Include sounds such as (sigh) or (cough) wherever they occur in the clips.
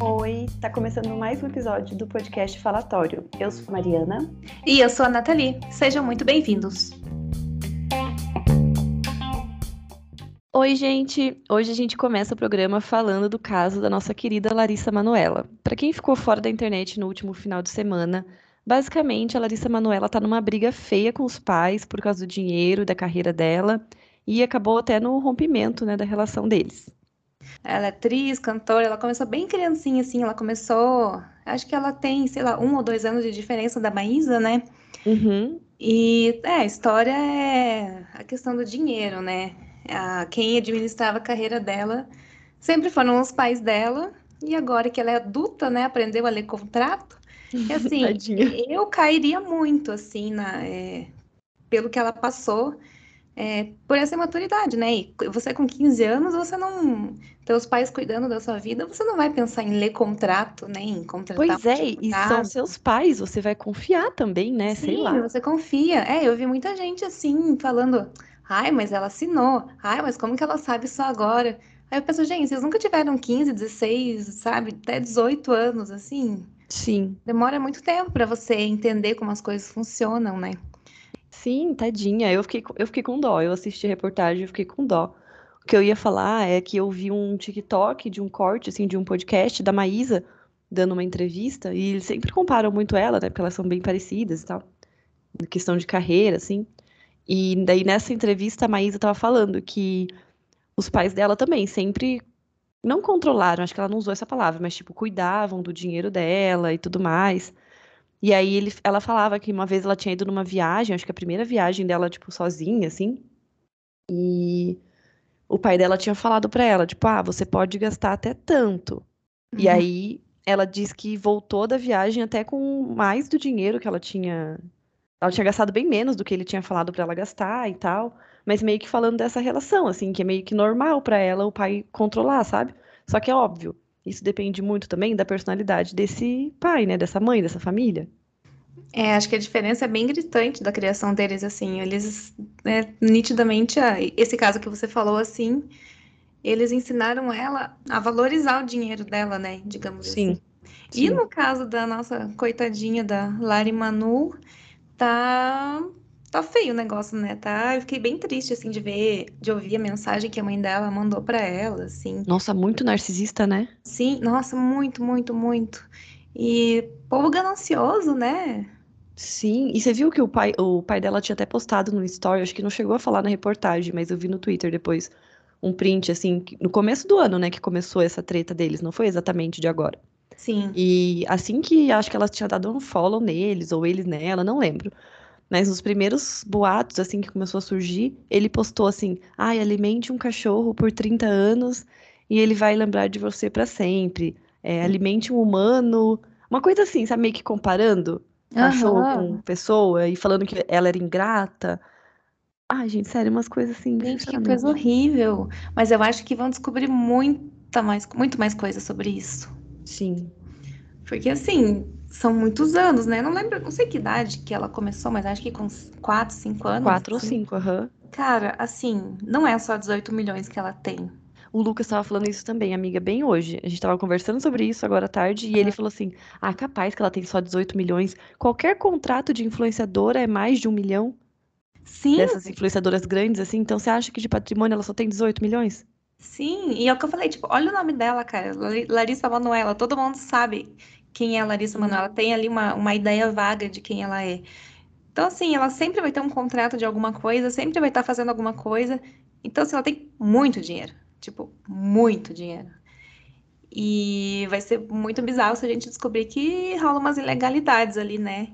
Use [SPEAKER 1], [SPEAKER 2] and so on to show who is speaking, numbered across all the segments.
[SPEAKER 1] Oi, tá começando mais um episódio do podcast Falatório. Eu sou a Mariana.
[SPEAKER 2] E eu sou a Nathalie. Sejam muito bem-vindos.
[SPEAKER 1] Oi, gente! Hoje a gente começa o programa falando do caso da nossa querida Larissa Manuela. Para quem ficou fora da internet no último final de semana, basicamente a Larissa Manuela tá numa briga feia com os pais por causa do dinheiro, da carreira dela, e acabou até no rompimento, né, da relação deles.
[SPEAKER 2] Ela é atriz, cantora, ela começou bem criancinha, assim, ela começou. Acho que ela tem, sei lá, um ou dois anos de diferença da Maísa, né?
[SPEAKER 1] Uhum.
[SPEAKER 2] E é, a história é a questão do dinheiro, né? A, quem administrava a carreira dela sempre foram os pais dela, e agora que ela é adulta, né, aprendeu a ler contrato, e (laughs) assim, eu cairia muito, assim, na, é, pelo que ela passou, é, por essa imaturidade, né? E você com 15 anos, você não. Teus pais cuidando da sua vida, você não vai pensar em ler contrato, né? Em contratar.
[SPEAKER 1] Pois é, e são seus pais, você vai confiar também, né?
[SPEAKER 2] Sim,
[SPEAKER 1] Sei lá.
[SPEAKER 2] você confia. É, eu vi muita gente assim, falando. Ai, mas ela assinou. Ai, mas como que ela sabe isso agora? Aí eu penso, gente, vocês nunca tiveram 15, 16, sabe? Até 18 anos, assim?
[SPEAKER 1] Sim.
[SPEAKER 2] Demora muito tempo para você entender como as coisas funcionam, né?
[SPEAKER 1] Sim, tadinha. Eu fiquei, eu fiquei com dó. Eu assisti a reportagem, eu fiquei com dó. O que eu ia falar é que eu vi um TikTok de um corte, assim, de um podcast da Maísa dando uma entrevista, e eles sempre comparam muito ela, né? Porque elas são bem parecidas e tal. Na questão de carreira, assim. E daí nessa entrevista a Maísa tava falando que os pais dela também sempre não controlaram, acho que ela não usou essa palavra, mas tipo, cuidavam do dinheiro dela e tudo mais. E aí ele, ela falava que uma vez ela tinha ido numa viagem, acho que a primeira viagem dela, tipo, sozinha, assim. E o pai dela tinha falado para ela, tipo, ah, você pode gastar até tanto. Uhum. E aí ela diz que voltou da viagem até com mais do dinheiro que ela tinha. Ela tinha gastado bem menos do que ele tinha falado para ela gastar e tal. Mas meio que falando dessa relação, assim, que é meio que normal para ela o pai controlar, sabe? Só que é óbvio, isso depende muito também da personalidade desse pai, né? Dessa mãe, dessa família.
[SPEAKER 2] É, acho que a diferença é bem gritante da criação deles, assim. Eles, né, nitidamente, esse caso que você falou, assim, eles ensinaram ela a valorizar o dinheiro dela, né? Digamos
[SPEAKER 1] Sim.
[SPEAKER 2] assim. Sim. E no caso da nossa coitadinha da Lari Manu, tá tá feio o negócio, né? Tá, eu fiquei bem triste assim de ver, de ouvir a mensagem que a mãe dela mandou para ela, assim.
[SPEAKER 1] Nossa, muito narcisista, né?
[SPEAKER 2] Sim, nossa, muito, muito, muito. E povo ganancioso, né?
[SPEAKER 1] Sim, e você viu que o pai, o pai dela tinha até postado no story, acho que não chegou a falar na reportagem, mas eu vi no Twitter depois um print assim, no começo do ano, né, que começou essa treta deles, não foi exatamente de agora.
[SPEAKER 2] Sim.
[SPEAKER 1] E assim que acho que ela tinha dado um follow neles ou eles nela, não lembro. Mas nos primeiros boatos, assim, que começou a surgir, ele postou assim: ai, alimente um cachorro por 30 anos e ele vai lembrar de você para sempre. É, alimente um humano. Uma coisa assim, sabe, meio que comparando cachorro uhum. com pessoa e falando que ela era ingrata. Ai, gente, sério, umas coisas assim.
[SPEAKER 2] Gente, que coisa horrível. Mas eu acho que vão descobrir muita mais, muito mais coisas sobre isso.
[SPEAKER 1] Sim.
[SPEAKER 2] Porque assim, são muitos anos, né? Não lembro, não sei que idade que ela começou, mas acho que com 4, 5 anos.
[SPEAKER 1] 4
[SPEAKER 2] assim.
[SPEAKER 1] ou 5, aham. Uhum.
[SPEAKER 2] Cara, assim, não é só 18 milhões que ela tem.
[SPEAKER 1] O Lucas estava falando isso também, amiga, bem hoje. A gente estava conversando sobre isso agora à tarde e ele falou assim: ah, capaz que ela tem só 18 milhões. Qualquer contrato de influenciadora é mais de um milhão.
[SPEAKER 2] Sim.
[SPEAKER 1] Dessas influenciadoras grandes, assim. Então você acha que de patrimônio ela só tem 18 milhões?
[SPEAKER 2] Sim, e é o que eu falei, tipo, olha o nome dela, cara. Larissa Manoela. Todo mundo sabe quem é a Larissa Manoela, tem ali uma, uma ideia vaga de quem ela é. Então, assim, ela sempre vai ter um contrato de alguma coisa, sempre vai estar fazendo alguma coisa. Então, assim, ela tem muito dinheiro. Tipo, muito dinheiro. E vai ser muito bizarro se a gente descobrir que rola umas ilegalidades ali, né?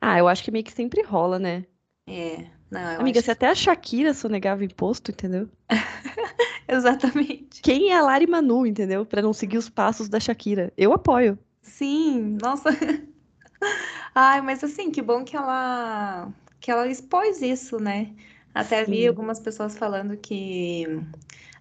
[SPEAKER 1] Ah, eu acho que meio que sempre rola, né?
[SPEAKER 2] É. Não,
[SPEAKER 1] Amiga,
[SPEAKER 2] acho...
[SPEAKER 1] se até a Shakira sonegava imposto, entendeu? (laughs)
[SPEAKER 2] Exatamente.
[SPEAKER 1] Quem é a Lari Manu, entendeu? Para não seguir os passos da Shakira. Eu apoio.
[SPEAKER 2] Sim, nossa. (laughs) Ai, mas assim, que bom que ela que ela expôs isso, né? Até Sim. vi algumas pessoas falando que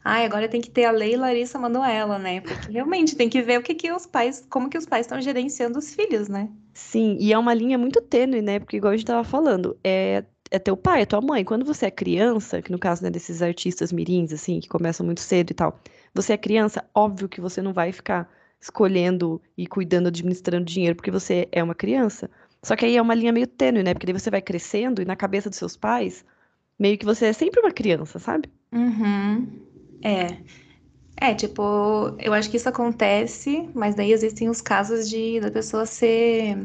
[SPEAKER 2] ai, agora tem que ter a lei Larissa Manoela, né? Porque realmente tem que ver o que que os pais, como que os pais estão gerenciando os filhos, né?
[SPEAKER 1] Sim, e é uma linha muito tênue, né? Porque igual a gente tava falando, é é teu pai, é tua mãe. Quando você é criança, que no caso né, desses artistas mirins, assim, que começam muito cedo e tal, você é criança, óbvio que você não vai ficar escolhendo e cuidando, administrando dinheiro, porque você é uma criança. Só que aí é uma linha meio tênue, né? Porque daí você vai crescendo e na cabeça dos seus pais, meio que você é sempre uma criança, sabe?
[SPEAKER 2] Uhum. É. É, tipo, eu acho que isso acontece, mas daí existem os casos de da pessoa ser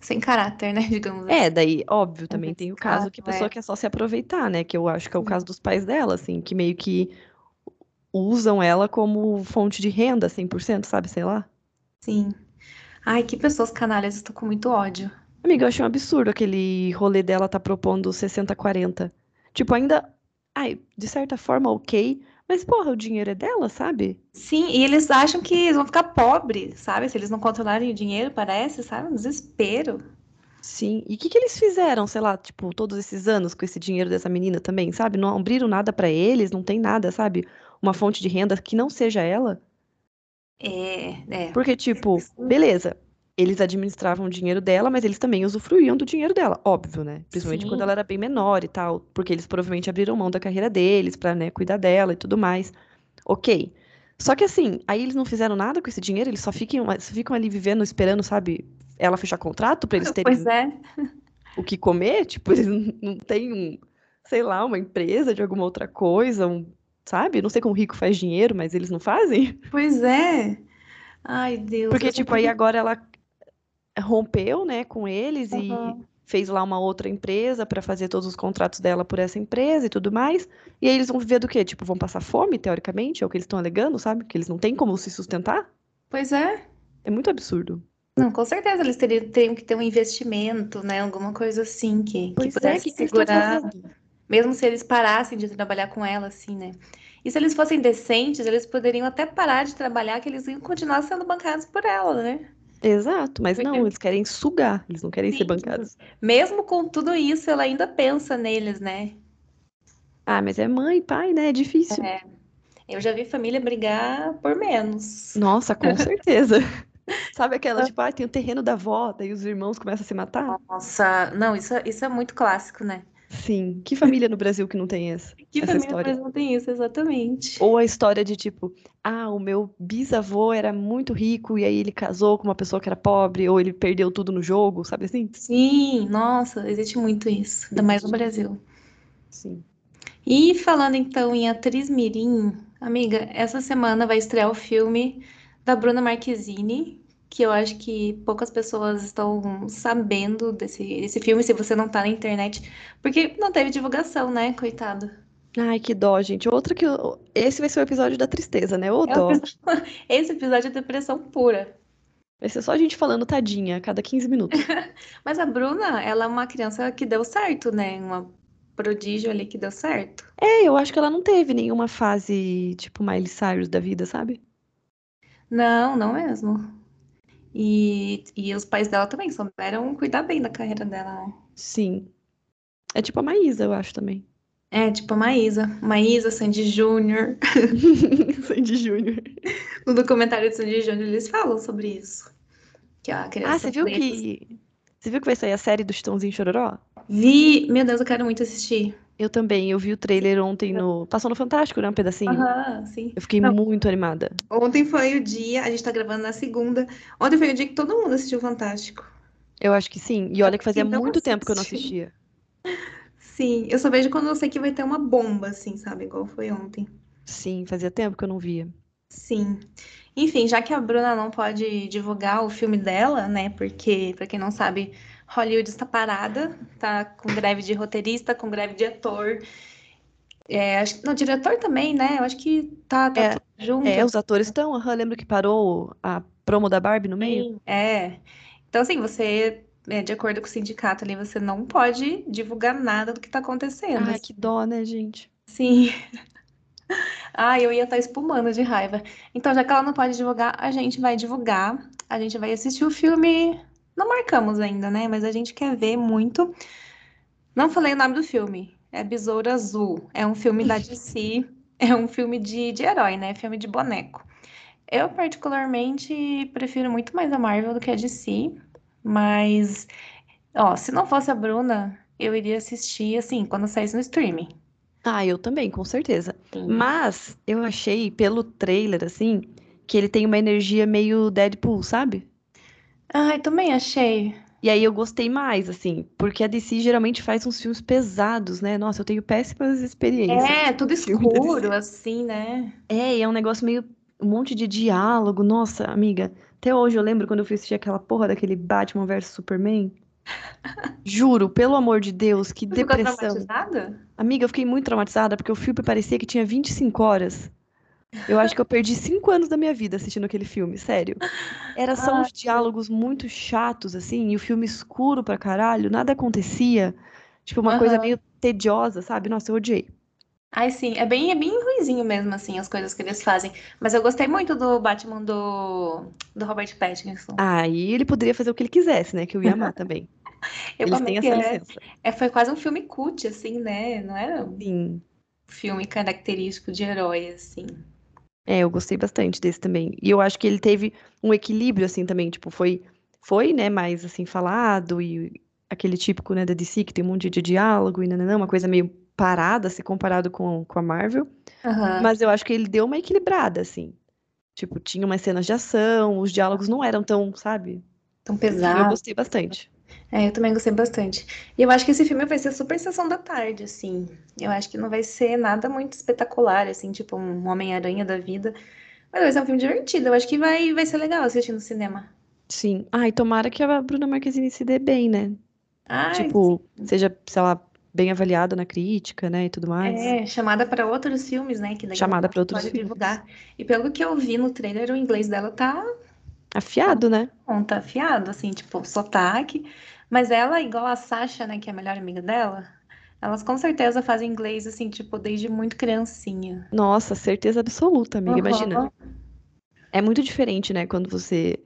[SPEAKER 2] sem caráter, né? (laughs) Digamos assim.
[SPEAKER 1] É, daí, óbvio, também tem o caso que a pessoa
[SPEAKER 2] é.
[SPEAKER 1] quer só se aproveitar, né? Que eu acho que é o caso dos pais dela, assim, que meio que usam ela como fonte de renda 100%, sabe? Sei lá.
[SPEAKER 2] Sim. Ai, que pessoas canalhas, eu tô com muito ódio.
[SPEAKER 1] Amiga, eu achei um absurdo aquele rolê dela tá propondo 60-40. Tipo, ainda, ai, de certa forma, ok, mas porra, o dinheiro é dela, sabe?
[SPEAKER 2] Sim, e eles acham que eles vão ficar pobres, sabe? Se eles não controlarem o dinheiro, parece, sabe? Um desespero.
[SPEAKER 1] Sim. E o que que eles fizeram, sei lá, tipo, todos esses anos com esse dinheiro dessa menina também, sabe? Não abriram nada pra eles, não tem nada, sabe? Uma fonte de renda que não seja ela.
[SPEAKER 2] É, é.
[SPEAKER 1] Porque, tipo, beleza, eles administravam o dinheiro dela, mas eles também usufruíam do dinheiro dela, óbvio, né? Principalmente quando
[SPEAKER 2] Sim.
[SPEAKER 1] ela era bem menor e tal, porque eles provavelmente abriram mão da carreira deles pra, né, cuidar dela e tudo mais. Ok. Só que assim, aí eles não fizeram nada com esse dinheiro, eles só ficam, só ficam ali vivendo, esperando, sabe, ela fechar contrato pra eles terem
[SPEAKER 2] Pois é.
[SPEAKER 1] o que comer, (laughs) tipo, eles não têm um, sei lá, uma empresa de alguma outra coisa, um, sabe? Não sei como rico faz dinheiro, mas eles não fazem. (laughs)
[SPEAKER 2] Pois é. Ai, Deus.
[SPEAKER 1] Porque, tipo,
[SPEAKER 2] sempre-
[SPEAKER 1] aí agora ela rompeu, né, com eles e
[SPEAKER 2] Aham.
[SPEAKER 1] fez lá uma outra empresa pra fazer todos os contratos dela por essa empresa e tudo mais. E aí eles vão viver do quê? Tipo, vão passar fome, teoricamente, é o que eles estão alegando, sabe? Que eles não têm como se sustentar.
[SPEAKER 2] Pois é.
[SPEAKER 1] É muito absurdo.
[SPEAKER 2] Não, com certeza eles teriam, teriam que ter um investimento, né? Alguma coisa assim que, que
[SPEAKER 1] Pois é,
[SPEAKER 2] pudesse
[SPEAKER 1] o que
[SPEAKER 2] segurar, mesmo se eles parassem de trabalhar com ela, assim, né? E se eles fossem decentes, eles poderiam até parar de trabalhar, que eles iam continuar sendo bancados por ela, né?
[SPEAKER 1] Exato, mas não, eles querem sugar, eles não querem ser
[SPEAKER 2] Sim.
[SPEAKER 1] bancados.
[SPEAKER 2] Mesmo com tudo isso, ela ainda pensa neles, né?
[SPEAKER 1] Ah, mas é mãe, pai, né? É difícil.
[SPEAKER 2] Eu já vi família brigar por menos.
[SPEAKER 1] Nossa, com certeza. (laughs) (laughs) Sabe aquela, tipo, ah, tem o terreno da avó, daí os irmãos começam a se matar?
[SPEAKER 2] Nossa, não, isso, isso é muito clássico, né?
[SPEAKER 1] Sim. Que família no Brasil que não tem essa, (laughs)
[SPEAKER 2] Que
[SPEAKER 1] essa
[SPEAKER 2] família
[SPEAKER 1] história?
[SPEAKER 2] não tem isso, exatamente.
[SPEAKER 1] Ou a história de tipo, ah, o meu bisavô era muito rico e aí ele casou com uma pessoa que era pobre, ou ele perdeu tudo no jogo, sabe assim?
[SPEAKER 2] Sim, nossa, existe muito isso, ainda mais no. Brasil.
[SPEAKER 1] Sim.
[SPEAKER 2] E falando então em atriz mirim, amiga, essa semana vai estrear o filme da Bruna Marquezine, que eu acho que poucas pessoas estão sabendo desse, desse filme, se você não tá na internet, porque não teve divulgação, né, coitado.
[SPEAKER 1] Ai, que dó, gente. Outra que. Esse vai ser o episódio da tristeza, né? Ô
[SPEAKER 2] É
[SPEAKER 1] dó.
[SPEAKER 2] episódio- (laughs) Esse episódio é depressão pura.
[SPEAKER 1] Vai ser só a gente falando tadinha a cada 15 minutos. (laughs)
[SPEAKER 2] Mas a Bruna, ela é uma criança que deu certo, né? Uma prodígio ali que deu certo.
[SPEAKER 1] É, eu acho que ela não teve nenhuma fase, tipo, Miley Cyrus da vida, sabe?
[SPEAKER 2] Não, não mesmo. E, e os pais dela também souberam cuidar bem da carreira dela, né?
[SPEAKER 1] Sim. É tipo a Maísa, eu acho também.
[SPEAKER 2] É, tipo a Maísa. Maísa, Sandy Júnior. (laughs)
[SPEAKER 1] Sandy Júnior.
[SPEAKER 2] No documentário de Sandy Júnior eles falam sobre isso. Que a criança
[SPEAKER 1] Ah, você viu que. Você viu que vai sair a série do Chitãozinho Chororó?
[SPEAKER 2] Vi, meu Deus, eu quero muito assistir.
[SPEAKER 1] Eu também, eu vi o trailer ontem no. Passou no Fantástico, né? Um pedacinho.
[SPEAKER 2] Aham, sim.
[SPEAKER 1] Eu fiquei
[SPEAKER 2] Não.
[SPEAKER 1] muito animada.
[SPEAKER 2] Ontem foi o dia, a gente tá gravando na segunda. Ontem foi o dia que todo mundo assistiu Fantástico.
[SPEAKER 1] Eu acho que sim. E olha que fazia
[SPEAKER 2] não
[SPEAKER 1] muito tempo que eu não assistia.
[SPEAKER 2] Sim, eu só vejo quando eu sei que vai ter uma bomba, assim, sabe? Igual foi ontem.
[SPEAKER 1] Sim, fazia tempo que eu não via.
[SPEAKER 2] Sim. Enfim, já que a Bruna não pode divulgar o filme dela, né? Porque, pra quem não sabe, Hollywood está parada, tá com greve de roteirista, com greve de ator. É, acho não, diretor também, né? Eu acho que tá, tá
[SPEAKER 1] É,
[SPEAKER 2] tudo junto.
[SPEAKER 1] É, os atores estão. Aham, lembro que parou a promo da Barbie no meio?
[SPEAKER 2] Sim, é. Então, assim, você, é, de acordo com o sindicato ali, você não pode divulgar nada do que tá acontecendo.
[SPEAKER 1] Ai, que dó, né, gente?
[SPEAKER 2] Sim. (laughs) Ah, eu ia estar espumando de raiva. Então, já que ela não pode divulgar, a gente vai divulgar. A gente vai assistir o filme. Não marcamos ainda, né? Mas a gente quer ver muito. Não falei o nome do filme. É Besouro Azul. É um filme da DC. É um filme de, de herói, né? Filme de boneco. Eu, particularmente, prefiro muito mais a Marvel do que a DC. Mas, ó, se não fosse a Bruna, eu iria assistir, assim, quando saísse no streaming.
[SPEAKER 1] Ah, eu também, com certeza.
[SPEAKER 2] Sim.
[SPEAKER 1] Mas eu achei, pelo trailer, assim, que ele tem uma energia meio Deadpool, sabe?
[SPEAKER 2] Ai, também achei.
[SPEAKER 1] E aí eu gostei mais, assim, porque a DC geralmente faz uns filmes pesados, né? Nossa, eu tenho péssimas experiências
[SPEAKER 2] É, tudo escuro, assim, né?
[SPEAKER 1] É, e é um negócio meio. Um monte de diálogo. Nossa, amiga, até hoje eu lembro quando eu fui assistir aquela porra daquele Batman vs Superman. (laughs) Juro, pelo amor de Deus, que
[SPEAKER 2] Você ficou
[SPEAKER 1] depressão.
[SPEAKER 2] traumatizada?
[SPEAKER 1] Amiga, eu fiquei muito traumatizada porque o filme parecia que tinha 25 horas. Eu acho que eu perdi 5 anos da minha vida assistindo aquele filme, sério. Era só
[SPEAKER 2] Ai,
[SPEAKER 1] uns diálogos muito chatos, assim, e o filme escuro pra caralho, nada acontecia. Tipo, uma coisa meio tediosa, sabe? Nossa, eu odiei.
[SPEAKER 2] Ai, sim, é bem, é bem ruinzinho mesmo, assim, as coisas que eles fazem. Mas eu gostei muito do Batman do, do Robert Pattinson.
[SPEAKER 1] Aí ele poderia fazer o que ele quisesse, né? Que eu ia amar também. (laughs)
[SPEAKER 2] Eu
[SPEAKER 1] Eles têm essa
[SPEAKER 2] é,
[SPEAKER 1] licença.
[SPEAKER 2] é, foi quase um filme cult, assim, né? Não era um
[SPEAKER 1] Sim.
[SPEAKER 2] filme característico de herói, assim.
[SPEAKER 1] É, eu gostei bastante desse também. E eu acho que ele teve um equilíbrio, assim, também. Tipo, foi, foi, né, mais, assim, falado e aquele típico, né, da DC, que tem um monte de diálogo e nananã, uma coisa meio parada, se comparado com, com a Marvel.
[SPEAKER 2] Aham.
[SPEAKER 1] Mas eu acho que ele deu uma equilibrada, assim. Tipo, tinha umas cenas de ação, os diálogos não eram tão, sabe?
[SPEAKER 2] Tão
[SPEAKER 1] Enfim, eu gostei bastante.
[SPEAKER 2] É, eu também gostei bastante. E eu acho que esse filme vai ser super sessão da tarde, assim. Eu acho que não vai ser nada muito espetacular, assim, tipo um Homem-Aranha da vida. Mas vai ser um filme divertido. Eu acho que vai, vai ser legal assistir no cinema.
[SPEAKER 1] Sim. Ai, tomara que a Bruna Marquezine se dê bem, né?
[SPEAKER 2] Ai,
[SPEAKER 1] Tipo, seja, sei lá, bem avaliada na crítica, né, e tudo mais.
[SPEAKER 2] é, chamada para outros filmes, né? Que daí
[SPEAKER 1] Chamada para outros
[SPEAKER 2] pode
[SPEAKER 1] filmes.
[SPEAKER 2] divulgar. E pelo que eu vi no trailer, o inglês dela tá,
[SPEAKER 1] Afiado, né?
[SPEAKER 2] tá afiado, assim, tipo, sotaque. Mas ela, igual a Sasha, né, que é a melhor amiga dela, elas com certeza fazem inglês, assim, tipo, desde muito criancinha.
[SPEAKER 1] Nossa, certeza absoluta, amiga. Imagina.
[SPEAKER 2] Aham.
[SPEAKER 1] É muito diferente, né, quando você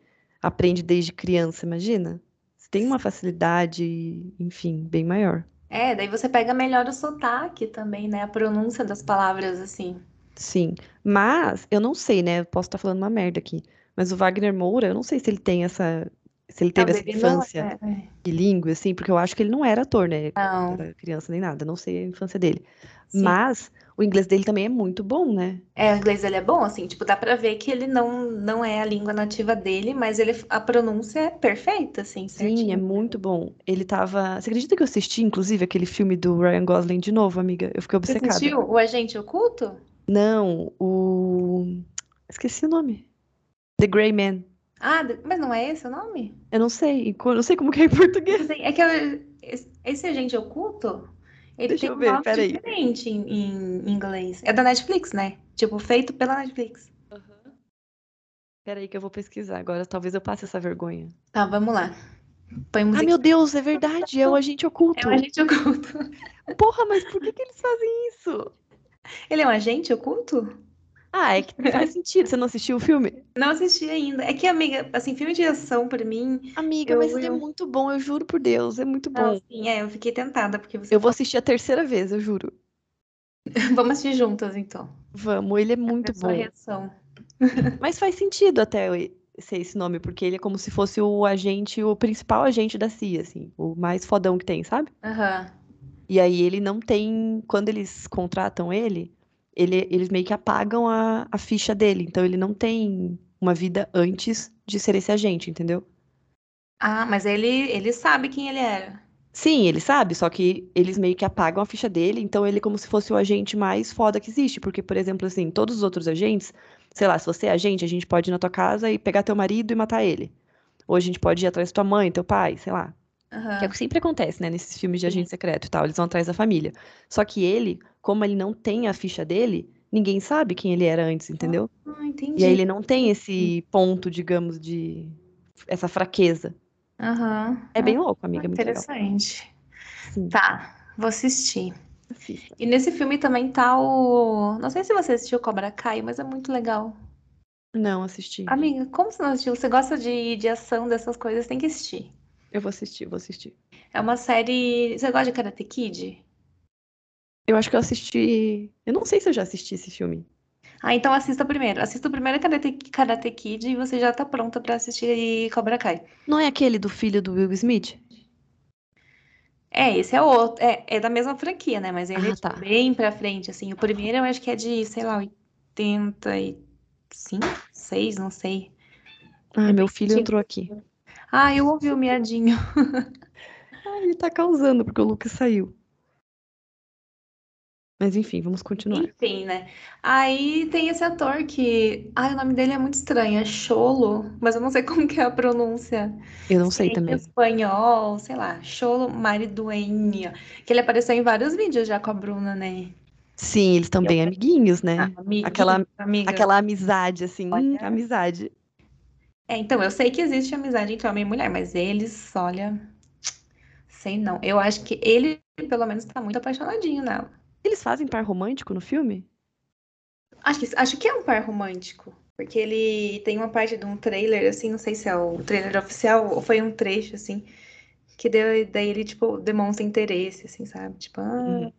[SPEAKER 1] aprende desde criança, imagina? Você tem uma facilidade, enfim, bem maior.
[SPEAKER 2] É, daí você pega melhor o sotaque também, né? A pronúncia das palavras, assim.
[SPEAKER 1] Sim. Mas, eu não sei, né? Eu posso estar falando uma merda aqui. Mas o Wagner Moura, eu não sei se ele tem essa. Se ele teve essa infância
[SPEAKER 2] é. é.
[SPEAKER 1] bilíngue, assim, porque eu acho que ele não era ator, né?
[SPEAKER 2] Não,
[SPEAKER 1] Era criança nem nada, não sei a infância dele.
[SPEAKER 2] sim.
[SPEAKER 1] Mas o inglês dele também é muito bom, né?
[SPEAKER 2] É, o inglês dele é bom, assim, tipo, dá pra ver que ele não, não é a língua nativa dele, mas ele, a pronúncia é perfeita, assim,
[SPEAKER 1] Sim, é
[SPEAKER 2] certinho.
[SPEAKER 1] muito bom. Ele tava. Você acredita que eu assisti, inclusive, aquele filme do Ryan Gosling de novo, amiga? Eu fiquei
[SPEAKER 2] Você
[SPEAKER 1] obcecada.
[SPEAKER 2] assistiu O Agente Oculto?
[SPEAKER 1] Não, o. Esqueci o nome. The Gray Man.
[SPEAKER 2] Ah, mas não é esse o nome?
[SPEAKER 1] Eu não sei. Eu não sei como que é em português.
[SPEAKER 2] É que eu- esse Agente Oculto, ele
[SPEAKER 1] Deixa
[SPEAKER 2] tem
[SPEAKER 1] eu
[SPEAKER 2] um
[SPEAKER 1] ver,
[SPEAKER 2] nome
[SPEAKER 1] peraí.
[SPEAKER 2] diferente em, em inglês. É da Netflix, né? Tipo, feito pela Netflix.
[SPEAKER 1] Peraí que eu vou pesquisar agora. Talvez eu passe essa vergonha.
[SPEAKER 2] Tá, vamos lá. Põe
[SPEAKER 1] Ah, meu Deus, é verdade. É o agente
[SPEAKER 2] É
[SPEAKER 1] oculto.
[SPEAKER 2] um agente oculto.
[SPEAKER 1] Porra, mas por que que eles fazem isso?
[SPEAKER 2] Ele é um agente oculto?
[SPEAKER 1] Ah, é que faz sentido. Você não assistiu o filme?
[SPEAKER 2] Não assisti ainda. É que, amiga, assim, filme de ação pra mim,
[SPEAKER 1] Amiga,
[SPEAKER 2] eu,
[SPEAKER 1] mas ele é
[SPEAKER 2] eu...
[SPEAKER 1] muito bom, eu juro por Deus. É muito
[SPEAKER 2] Não,
[SPEAKER 1] bom.
[SPEAKER 2] sim, é, eu fiquei tentada, porque você
[SPEAKER 1] Eu vou assistir a terceira vez, eu juro. (laughs)
[SPEAKER 2] Vamos assistir juntas, então.
[SPEAKER 1] Vamos, ele é muito
[SPEAKER 2] sua
[SPEAKER 1] bom.
[SPEAKER 2] reação. (laughs)
[SPEAKER 1] Mas faz sentido até eu- ser esse nome, porque ele é como se fosse o agente, o principal agente da CIA, assim, o mais fodão que tem, sabe?
[SPEAKER 2] Aham.
[SPEAKER 1] E aí ele não tem, quando eles contratam ele, ele- eles meio que apagam a, a ficha dele, então ele não tem uma vida antes de ser esse agente, entendeu?
[SPEAKER 2] Ah, mas ele, ele sabe quem ele era.
[SPEAKER 1] Sim, ele sabe, só que eles meio que apagam a ficha dele, então ele é como se fosse o agente mais foda que existe, porque, por exemplo, assim, todos os outros agentes, sei lá, se você é agente, a gente pode ir na tua casa e pegar teu marido e matar ele. Ou a gente pode ir atrás da tua mãe, teu pai, sei lá. Que é o que sempre acontece, né, nesses filmes de agente secreto e tal, eles vão atrás da família. Só que ele, como ele não tem a ficha dele, ninguém sabe quem ele era antes, entendeu?
[SPEAKER 2] Ah,
[SPEAKER 1] E aí
[SPEAKER 2] entendi.
[SPEAKER 1] ele não tem esse ponto, digamos, de essa fraqueza.
[SPEAKER 2] Aham.
[SPEAKER 1] É
[SPEAKER 2] Ah,
[SPEAKER 1] bem louco, amiga, é legal.
[SPEAKER 2] interessante. Tá, vou assistir.
[SPEAKER 1] assista.
[SPEAKER 2] E nesse filme também tá o. Não sei se você assistiu Cobra Kai, mas é muito legal.
[SPEAKER 1] Não assisti.
[SPEAKER 2] Amiga, como você não assistiu? Você gosta de, de ação, dessas coisas, tem que assistir.
[SPEAKER 1] Eu vou assistir, vou assistir.
[SPEAKER 2] É uma série. Você gosta de Karate Kid?
[SPEAKER 1] Eu acho que eu assisti. Eu não sei se eu já assisti esse filme.
[SPEAKER 2] Ah, então assista primeiro. Assista o primeiro Karate, Karate Kid e você já tá pronta pra assistir Cobra Kai.
[SPEAKER 1] Não é aquele do filho do Will Smith?
[SPEAKER 2] É, esse é outro. É, é da mesma franquia, né? Mas ele
[SPEAKER 1] Ah,
[SPEAKER 2] é tipo,
[SPEAKER 1] tá.
[SPEAKER 2] bem pra frente, assim. O primeiro eu acho que é de, sei lá, 85, 6, não sei.
[SPEAKER 1] Ah,
[SPEAKER 2] É
[SPEAKER 1] meu filho
[SPEAKER 2] antigo.
[SPEAKER 1] entrou aqui.
[SPEAKER 2] Ah, eu ouvi o miadinho. (laughs)
[SPEAKER 1] Ah, ele tá causando porque o Lucas saiu. Mas enfim, vamos continuar.
[SPEAKER 2] Enfim, né? Aí tem esse ator que. Ah, o nome dele é muito estranho, é Cholo, mas eu não sei (laughs) como que é a pronúncia.
[SPEAKER 1] Eu não sei
[SPEAKER 2] Em
[SPEAKER 1] também.
[SPEAKER 2] espanhol, sei lá, Cholo Maridueña. Que ele apareceu em vários vídeos já com a Bruna, né?
[SPEAKER 1] Sim, eles estão bem amiguinhos,
[SPEAKER 2] Ah,
[SPEAKER 1] né?
[SPEAKER 2] amiguinho,
[SPEAKER 1] Aquela-
[SPEAKER 2] amiga.
[SPEAKER 1] Aquela amizade, assim, hum,
[SPEAKER 2] Olha.
[SPEAKER 1] amizade.
[SPEAKER 2] É, então, eu sei que existe amizade entre homem e mulher, mas eles, olha, sei não. Eu acho que ele, pelo menos, tá muito apaixonadinho nela.
[SPEAKER 1] Eles fazem par romântico no filme?
[SPEAKER 2] Acho que, acho que é um par romântico. Porque ele tem uma parte de um trailer, assim, não sei se é o trailer oficial ou foi um trecho, assim, que deu, daí ele, tipo, demonstra interesse, assim, sabe? Tipo, ah.
[SPEAKER 1] Uhum.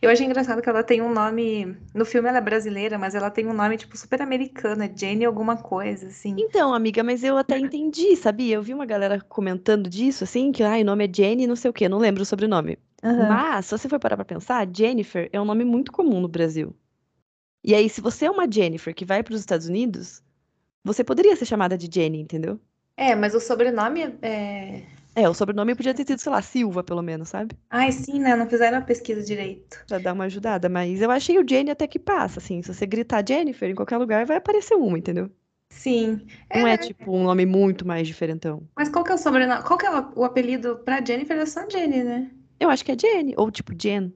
[SPEAKER 2] Eu achei engraçado que ela tem um nome. No filme ela é brasileira, mas ela tem um nome, tipo, super americano, é Jenny alguma coisa, assim.
[SPEAKER 1] Então, amiga, mas eu até entendi, sabia? Eu vi uma galera comentando disso, assim, que ah, o nome é Jenny, não sei o quê, não lembro o sobrenome.
[SPEAKER 2] Aham.
[SPEAKER 1] Mas, se você for parar pra pensar, Jennifer é um nome muito comum no Brasil. E aí, se você é uma Jennifer que vai para os Estados Unidos, você poderia ser chamada de Jenny, entendeu?
[SPEAKER 2] É, mas o sobrenome é.
[SPEAKER 1] É, o sobrenome podia ter sido, sei lá, Silva, pelo menos, sabe?
[SPEAKER 2] Ai, sim, né? Não fizeram a pesquisa direito.
[SPEAKER 1] Pra dar uma ajudada. Mas eu achei o Jenny até que passa, assim. Se você gritar Jennifer em qualquer lugar, vai aparecer uma, entendeu?
[SPEAKER 2] Sim.
[SPEAKER 1] Não é, tipo, um nome muito mais diferentão.
[SPEAKER 2] Mas qual que é o sobrenome? Qual que é o, o apelido pra Jennifer? É só Jenny, né?
[SPEAKER 1] Eu acho que é Jenny, ou tipo Jen.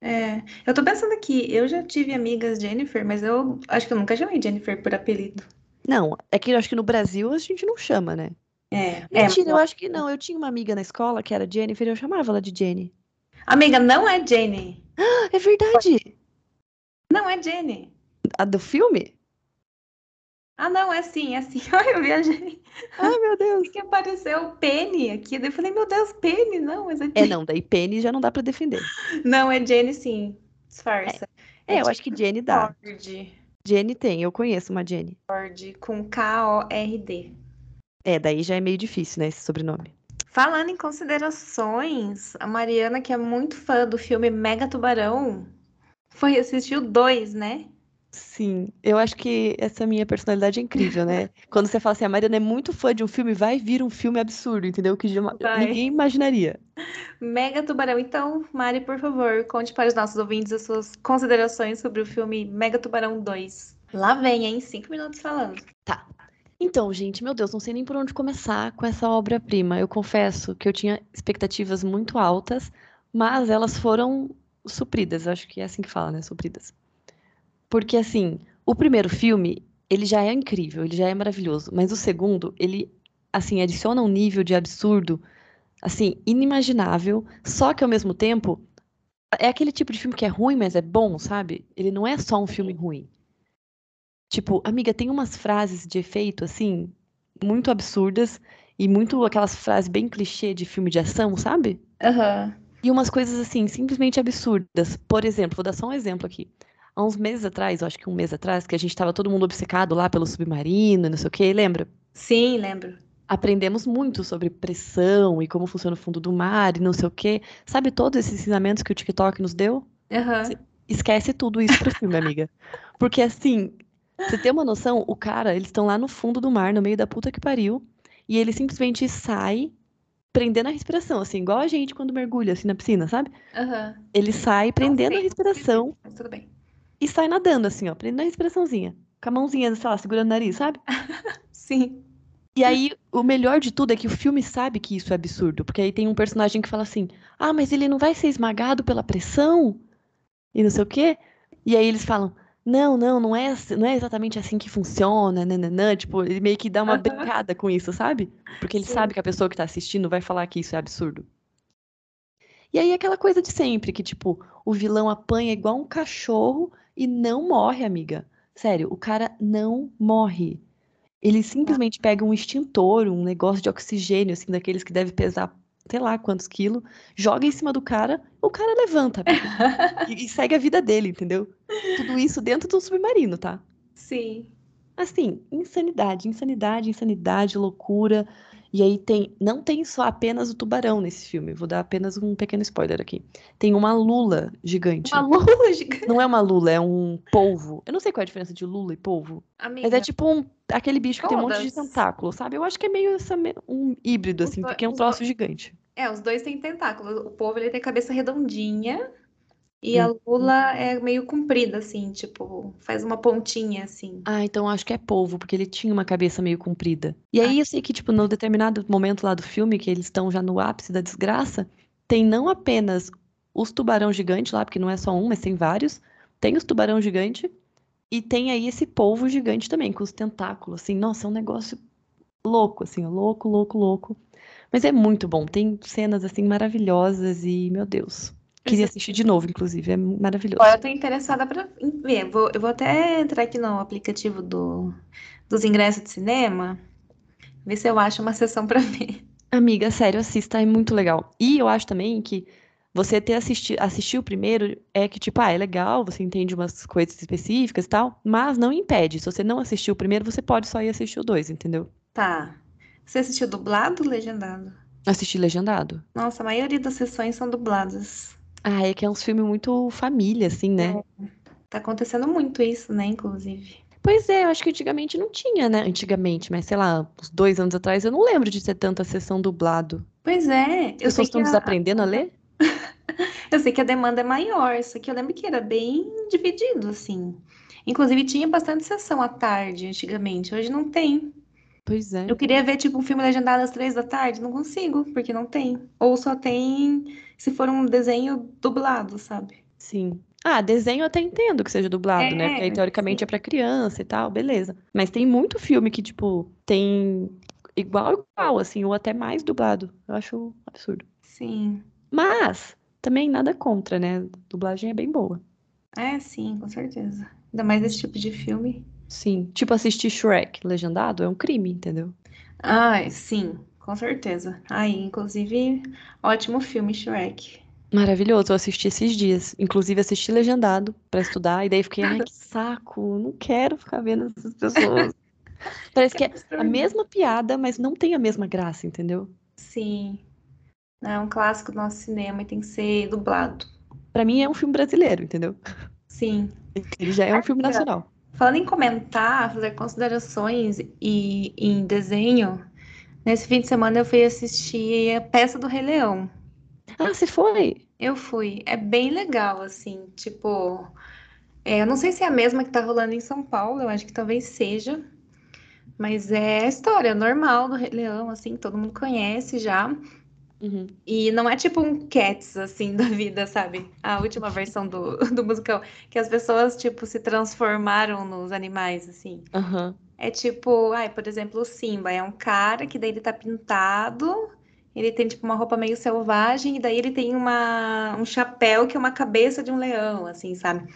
[SPEAKER 2] É. Eu tô pensando aqui, eu já tive amigas Jennifer, mas eu acho que eu nunca chamei Jennifer por apelido.
[SPEAKER 1] Não, é que eu acho que no Brasil a gente não chama, né?
[SPEAKER 2] É. É,
[SPEAKER 1] Mentira, eu acho que não. Eu tinha uma amiga na escola que era Jennifer e eu chamava ela de Jenny.
[SPEAKER 2] Amiga, não é Jenny.
[SPEAKER 1] Ah, (gasps) é verdade!
[SPEAKER 2] Não é Jenny.
[SPEAKER 1] A do filme?
[SPEAKER 2] Ah, não, é sim, é sim. (laughs) Ai, eu viajei.
[SPEAKER 1] Ai, meu (laughs) Deus.
[SPEAKER 2] Que apareceu Penny aqui. Daí eu falei, meu Deus, Penny, não, mas é
[SPEAKER 1] É,
[SPEAKER 2] Jenny.
[SPEAKER 1] não, daí Penny já não dá pra defender. (laughs)
[SPEAKER 2] Não, é Jenny sim. Disfarça.
[SPEAKER 1] É, eu acho que Jenny dá.
[SPEAKER 2] Ford.
[SPEAKER 1] Jenny tem, eu conheço uma Jenny.
[SPEAKER 2] Ford com K-O-R-D.
[SPEAKER 1] É, daí já é meio difícil, né, esse sobrenome.
[SPEAKER 2] Falando em considerações, a Mariana, que é muito fã do filme Mega Tubarão, foi assistir o 2, né?
[SPEAKER 1] Sim, eu acho que essa minha personalidade é incrível, né? (laughs) Quando você fala assim, a Mariana é muito fã de um filme, vai vir um filme absurdo, entendeu? Que
[SPEAKER 2] Vai.
[SPEAKER 1] ninguém imaginaria.
[SPEAKER 2] Mega Tubarão. Então, Mari, por favor, conte para os nossos ouvintes as suas considerações sobre o filme Mega Tubarão 2. Lá vem, hein? Cinco minutos falando.
[SPEAKER 1] Então, gente, meu Deus, não sei nem por onde começar com essa obra-prima. Eu confesso que eu tinha expectativas muito altas, mas elas foram supridas. Acho que é assim que fala, né? Supridas. Porque, assim, o primeiro filme, ele já é incrível, ele já é maravilhoso, mas o segundo, ele, assim, adiciona um nível de absurdo, assim, inimaginável, só que ao mesmo tempo, é aquele tipo de filme que é ruim, mas é bom, sabe? Ele não é só um filme ruim. Tipo, amiga, tem umas frases de efeito, assim, muito absurdas e muito aquelas frases bem clichê de filme de ação, sabe?
[SPEAKER 2] Aham.
[SPEAKER 1] E umas coisas, assim, simplesmente absurdas. Por exemplo, vou dar só um exemplo aqui. Há uns meses atrás, eu acho que um mês atrás, que a gente tava todo mundo obcecado lá pelo submarino, e não sei o quê, lembra?
[SPEAKER 2] Sim, lembro.
[SPEAKER 1] Aprendemos muito sobre pressão e como funciona o fundo do mar e não sei o quê. Sabe todos esses ensinamentos que o TikTok nos deu? Sim. Esquece tudo isso pro filme, amiga. Porque assim, você tem uma noção, o cara, eles estão lá no fundo do mar, no meio da puta que pariu, e ele simplesmente sai prendendo a respiração, assim, igual a gente quando mergulha assim na piscina, sabe?
[SPEAKER 2] Aham.
[SPEAKER 1] Ele sai prendendo a respiração
[SPEAKER 2] Mas tudo bem.
[SPEAKER 1] E sai nadando assim, ó, prendendo a respiraçãozinha, com a mãozinha, sei lá, segurando o nariz, sabe? (laughs)
[SPEAKER 2] Sim.
[SPEAKER 1] E aí, o melhor de tudo é que o filme sabe que isso é absurdo, porque aí tem um personagem que fala assim: "Ah, mas ele não vai ser esmagado pela pressão?" E não sei o quê. E aí eles falam: "Não, não, não é, não é exatamente assim que funciona, nananã", tipo, ele meio que dá uma brincada com isso, sabe? Porque ele
[SPEAKER 2] Sim.
[SPEAKER 1] sabe que a pessoa que tá assistindo vai falar que isso é absurdo. E aí aquela coisa de sempre, que tipo, o vilão apanha igual um cachorro e não morre, amiga. Sério, o cara não morre. Ele simplesmente pega um extintor, um negócio de oxigênio, assim, daqueles que deve pesar, sei lá quantos quilos, joga em cima do cara, o cara levanta, e, e segue a vida dele, entendeu? Tudo isso dentro do submarino, tá?
[SPEAKER 2] Sim.
[SPEAKER 1] Assim, insanidade, insanidade, insanidade, loucura. E aí tem, não tem só apenas o tubarão nesse filme, vou dar apenas um pequeno spoiler aqui. Tem uma lula gigante.
[SPEAKER 2] Uma lula (laughs) gigante.
[SPEAKER 1] Não é uma lula, é um polvo. Eu não sei qual é a diferença de lula e polvo.
[SPEAKER 2] Amiga,
[SPEAKER 1] Mas é tipo um, aquele bicho que tem um monte de
[SPEAKER 2] Todas.
[SPEAKER 1] tentáculo, sabe? Eu acho que é meio essa um híbrido, assim,
[SPEAKER 2] dois-
[SPEAKER 1] porque é um troço gigante.
[SPEAKER 2] É, os dois têm tentáculos. O povo ele tem cabeça redondinha e a lula é meio comprida, assim, tipo, faz uma pontinha, assim.
[SPEAKER 1] Ah, então acho que é polvo, porque ele tinha uma cabeça meio comprida. E aí eu sei que, tipo, no determinado momento lá do filme, que eles estão já no ápice da desgraça, tem não apenas os tubarão gigante lá, porque não é só um, mas tem vários. Tem os tubarão gigante e tem aí esse polvo gigante também, com os tentáculos, assim. Nossa, é um negócio louco, assim, louco, louco, louco. Mas é muito bom, tem cenas, assim, maravilhosas e, meu Deus, queria assistir de novo, inclusive, é maravilhoso.
[SPEAKER 2] Ó, eu tô interessada pra ver. Vou, eu vou até entrar aqui no aplicativo do, dos ingressos de cinema, ver se eu acho uma sessão pra ver.
[SPEAKER 1] Amiga, sério, assista, é muito legal. E eu acho também que você ter assisti assistir o primeiro é que, tipo, ah, é legal, você entende umas coisas específicas e tal, mas não impede. Se você não assistiu o primeiro, você pode só ir assistir o dois, entendeu?
[SPEAKER 2] Tá. Você assistiu dublado ou legendado?
[SPEAKER 1] Assistir legendado.
[SPEAKER 2] Nossa, a maioria das sessões são dubladas.
[SPEAKER 1] Ah, é que é uns filmes muito família, assim, né?
[SPEAKER 2] Tá acontecendo muito isso, né, inclusive.
[SPEAKER 1] Pois é, eu acho que antigamente não tinha, né? Antigamente, mas sei lá, uns dois anos atrás, eu não lembro de ter tanta sessão dublado.
[SPEAKER 2] Pois é,
[SPEAKER 1] As pessoas estão
[SPEAKER 2] a,
[SPEAKER 1] desaprendendo a ler? (laughs)
[SPEAKER 2] eu sei que a demanda é maior, só que eu lembro que era bem dividido, assim. Inclusive tinha bastante sessão à tarde, antigamente. Hoje não tem.
[SPEAKER 1] Pois é.
[SPEAKER 2] Eu queria ver, tipo, um filme legendado às três da tarde, não consigo, porque não tem. Ou só tem se for um desenho dublado, sabe?
[SPEAKER 1] Sim. Ah, desenho eu até entendo que seja dublado, né? Porque aí,
[SPEAKER 2] É,
[SPEAKER 1] teoricamente,
[SPEAKER 2] sim.
[SPEAKER 1] é pra criança e tal, beleza. Mas tem muito filme que, tipo, tem igual, igual, assim, ou até mais dublado. Eu acho absurdo.
[SPEAKER 2] Sim.
[SPEAKER 1] Mas, também nada contra, né? Dublagem é bem boa.
[SPEAKER 2] É, sim, com certeza. Ainda mais esse tipo de filme.
[SPEAKER 1] Sim. Tipo, assistir Shrek legendado é um crime, entendeu?
[SPEAKER 2] Ah, sim, com certeza. Aí, inclusive, ótimo filme, Shrek.
[SPEAKER 1] Maravilhoso, eu assisti esses dias. Inclusive, assisti legendado pra estudar, e daí fiquei, ai, que saco, não quero ficar vendo essas pessoas. (laughs) Parece que é a mesma piada, mas não tem a mesma graça, entendeu?
[SPEAKER 2] Sim. É um clássico do nosso cinema e tem que ser dublado.
[SPEAKER 1] Pra mim é um filme brasileiro, entendeu?
[SPEAKER 2] Sim.
[SPEAKER 1] Ele já é um filme nacional.
[SPEAKER 2] Falando em comentar, fazer considerações e em desenho, nesse fim de semana eu fui assistir a peça do Rei Leão.
[SPEAKER 1] Ah, você foi?
[SPEAKER 2] Eu fui. É bem legal, assim, tipo. é, eu não sei se é a mesma que tá rolando em São Paulo, eu acho que talvez seja. Mas é a história normal do Rei Leão, assim, todo mundo conhece já.
[SPEAKER 1] Uhum.
[SPEAKER 2] E não é tipo um Cats, assim, (laughs) da vida, sabe? A última versão do, (laughs) do musical. Que as pessoas, tipo, se transformaram nos animais, assim.
[SPEAKER 1] Aham.
[SPEAKER 2] É tipo, ai, por exemplo, o Simba é um cara que daí ele tá pintado, ele tem tipo uma roupa meio selvagem, e daí ele tem uma, um chapéu que é uma cabeça de um leão, assim, sabe?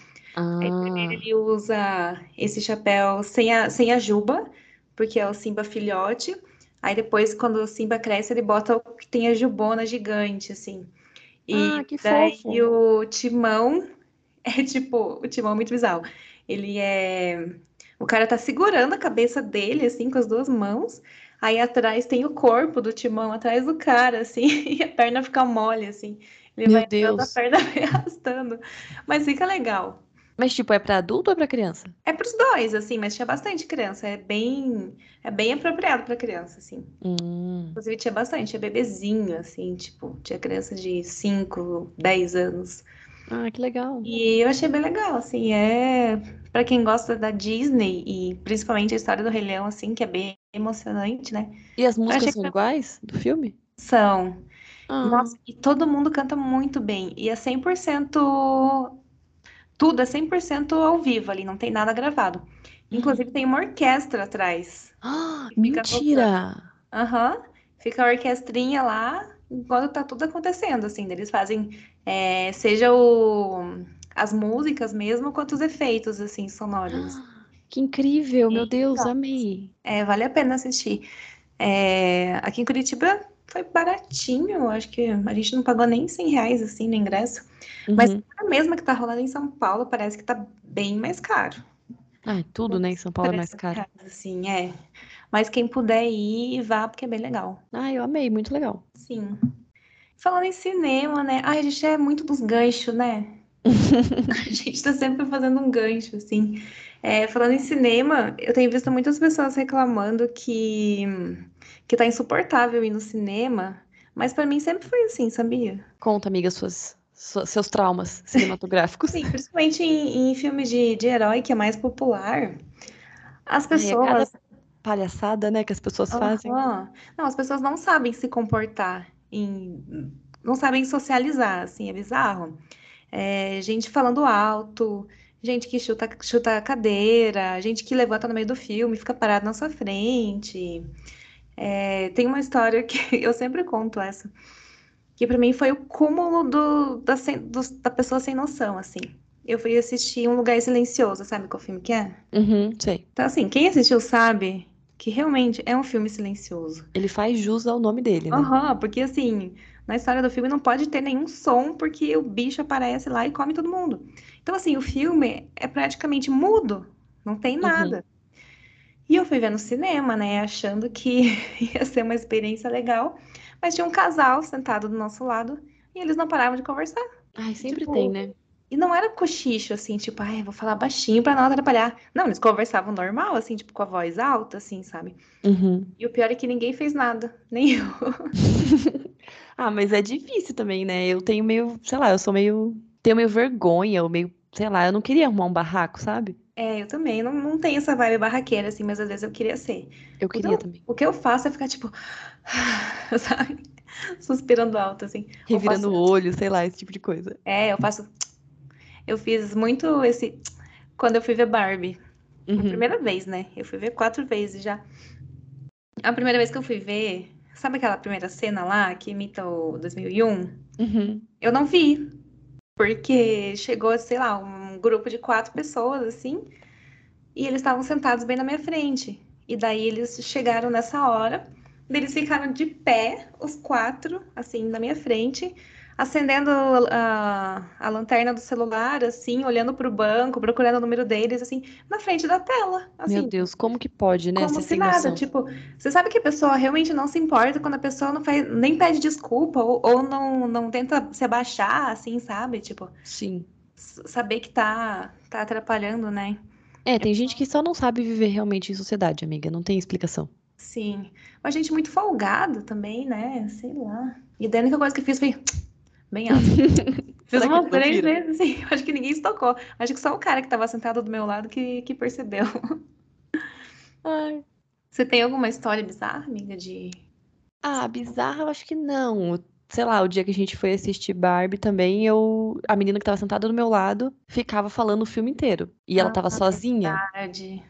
[SPEAKER 2] Aí primeiro
[SPEAKER 1] Ah,
[SPEAKER 2] ele usa esse chapéu sem a, sem a juba, porque é o Simba filhote. Aí depois, quando o Simba cresce, ele bota o que tem a jubona gigante, assim. E
[SPEAKER 1] Ah, que
[SPEAKER 2] daí
[SPEAKER 1] fofo.
[SPEAKER 2] o Timão (laughs) é tipo, o Timão é muito bizarro. Ele é. O cara tá segurando a cabeça dele, assim, com as duas mãos. Aí atrás tem o corpo do Timão, atrás do cara, assim, (laughs) e a perna fica mole, assim. Ele
[SPEAKER 1] Meu
[SPEAKER 2] vai andando, a
[SPEAKER 1] Deus.
[SPEAKER 2] perna (laughs) vai arrastando. Mas fica legal.
[SPEAKER 1] Mas, tipo, é pra adulto ou é pra criança?
[SPEAKER 2] É pros dois, assim, mas tinha bastante criança. É bem, é bem apropriado pra criança, assim.
[SPEAKER 1] Hum.
[SPEAKER 2] Inclusive tinha bastante, tinha bebezinho, assim, tipo, tinha criança de 5, 10 anos.
[SPEAKER 1] Ah, que legal.
[SPEAKER 2] E eu achei bem legal, assim, é pra quem gosta da Disney e principalmente a história do Rei Leão, assim, que é bem emocionante, né?
[SPEAKER 1] E as músicas
[SPEAKER 2] que
[SPEAKER 1] são iguais do filme?
[SPEAKER 2] são.
[SPEAKER 1] Ah,
[SPEAKER 2] Nossa, e todo mundo canta muito bem. E é 100%. Tudo é 100% ao vivo ali, não tem nada gravado. Inclusive tem uma orquestra atrás.
[SPEAKER 1] Ah,
[SPEAKER 2] que
[SPEAKER 1] mentira!
[SPEAKER 2] Aham. Fica a orquestrinha lá enquanto tá tudo acontecendo, assim. Eles fazem, é, seja o, as músicas mesmo, quanto os efeitos, assim, sonoros.
[SPEAKER 1] Ah, Que incrível, meu Deus,
[SPEAKER 2] legal.
[SPEAKER 1] amei.
[SPEAKER 2] É, vale a pena assistir. É, aqui em Curitiba foi baratinho, acho que a gente não pagou nem 100 reais, assim, no ingresso. Mas
[SPEAKER 1] Uhum.
[SPEAKER 2] a mesma que tá rolando em São Paulo parece que tá bem mais caro.
[SPEAKER 1] Ah, tudo, né? Em São Paulo é mais
[SPEAKER 2] 300
[SPEAKER 1] caro.
[SPEAKER 2] reais, assim, é. Mas quem puder ir, vá, porque é bem legal.
[SPEAKER 1] Ah, eu amei, muito legal.
[SPEAKER 2] Sim. Falando em cinema, né? Ai, a gente é muito dos ganchos, né? (laughs) A gente tá sempre fazendo um gancho, assim. É, falando em cinema, eu tenho visto muitas pessoas reclamando que, que tá insuportável ir no cinema, mas pra mim sempre foi assim, sabia?
[SPEAKER 1] Conta, amiga, suas, sua- seus traumas (laughs) cinematográficos.
[SPEAKER 2] Sim, principalmente em, em filme de, de herói, que é mais popular, as
[SPEAKER 1] é cada
[SPEAKER 2] pessoas.
[SPEAKER 1] Palhaçada, né, que as pessoas fazem.
[SPEAKER 2] Aham. Não, as pessoas não sabem se comportar, em... não sabem socializar, assim, é bizarro. É, gente falando alto, gente que chuta, chuta a cadeira, gente que levanta no meio do filme, fica parado na sua frente. É, tem uma história que (laughs) eu sempre conto essa, que pra mim foi o cúmulo do, da, dos- da pessoa sem noção, assim. Eu fui assistir Um Lugar Silencioso, sabe qual filme que é?
[SPEAKER 1] Uhum, sei.
[SPEAKER 2] Então, assim, quem assistiu sabe que realmente é um filme silencioso.
[SPEAKER 1] Ele faz jus ao nome dele, né?
[SPEAKER 2] Aham, porque assim, na história do filme não pode ter nenhum som porque o bicho aparece lá e come todo mundo. Então, assim, o filme é praticamente mudo, não tem
[SPEAKER 1] Uhum.
[SPEAKER 2] nada. E eu fui ver no cinema, né, achando que (laughs) ia ser uma experiência legal, mas tinha um casal sentado do nosso lado e eles não paravam de conversar.
[SPEAKER 1] Ai, sempre
[SPEAKER 2] Tipo,
[SPEAKER 1] tem, né?
[SPEAKER 2] E não era cochicho, assim, tipo, ai, vou falar baixinho pra não atrapalhar. Não, eles conversavam normal, assim, tipo, com a voz alta, assim, sabe?
[SPEAKER 1] Uhum.
[SPEAKER 2] E o pior é que ninguém fez nada, nem eu. (laughs)
[SPEAKER 1] Ah, mas é difícil também, né? Eu tenho meio, sei lá, eu sou meio. Tenho meio vergonha, ou meio, sei lá, eu não queria arrumar um barraco, sabe?
[SPEAKER 2] É, eu também, não, não tenho essa vibe barraqueira, assim, mas às vezes eu queria ser.
[SPEAKER 1] Eu queria
[SPEAKER 2] eu,
[SPEAKER 1] também.
[SPEAKER 2] o que eu faço é ficar, tipo, (laughs) sabe? Suspirando alto, assim.
[SPEAKER 1] Revirando
[SPEAKER 2] faço,
[SPEAKER 1] o olho, sei lá, esse tipo de coisa.
[SPEAKER 2] é, eu faço, eu fiz muito esse, quando eu fui ver Barbie. A
[SPEAKER 1] Uhum.
[SPEAKER 2] primeira vez, né? Eu fui ver quatro vezes já. A primeira vez que eu fui ver, sabe aquela primeira cena lá que imita o 2001?
[SPEAKER 1] Uhum.
[SPEAKER 2] Eu não vi, porque chegou, sei lá, um grupo de quatro pessoas, assim, e eles estavam sentados bem na minha frente. E daí eles chegaram nessa hora, eles ficaram de pé, os quatro, assim, na minha frente, acendendo a, a lanterna do celular, assim, olhando pro banco, procurando o número deles, assim, na frente da tela,
[SPEAKER 1] Meu
[SPEAKER 2] assim,
[SPEAKER 1] Deus, como que pode, né?
[SPEAKER 2] como se nada.
[SPEAKER 1] noção.
[SPEAKER 2] Tipo, você sabe que a pessoa realmente não se importa quando a pessoa não faz, nem pede desculpa ou, ou não, não tenta se abaixar, assim, sabe? Tipo,
[SPEAKER 1] Sim.
[SPEAKER 2] saber que tá, tá atrapalhando, né?
[SPEAKER 1] É, tem gente que só não sabe viver realmente em sociedade, amiga. Não tem explicação.
[SPEAKER 2] Sim. Uma gente muito folgada também, né? Sei lá. E daí a única coisa que eu fiz foi bem alto. (laughs) Fiz umas três vezes, assim. Acho que ninguém se tocou. Acho que só o cara que tava sentado do meu lado que, que percebeu. (laughs)
[SPEAKER 1] Ai.
[SPEAKER 2] Você tem alguma história bizarra, amiga, de.
[SPEAKER 1] Ah, bizarro, eu acho que não. Sei lá, o dia que a gente foi assistir Barbie também, eu. A menina que tava sentada do meu lado ficava falando o filme inteiro. E ela tava
[SPEAKER 2] Ah,
[SPEAKER 1] sozinha.
[SPEAKER 2] verdade.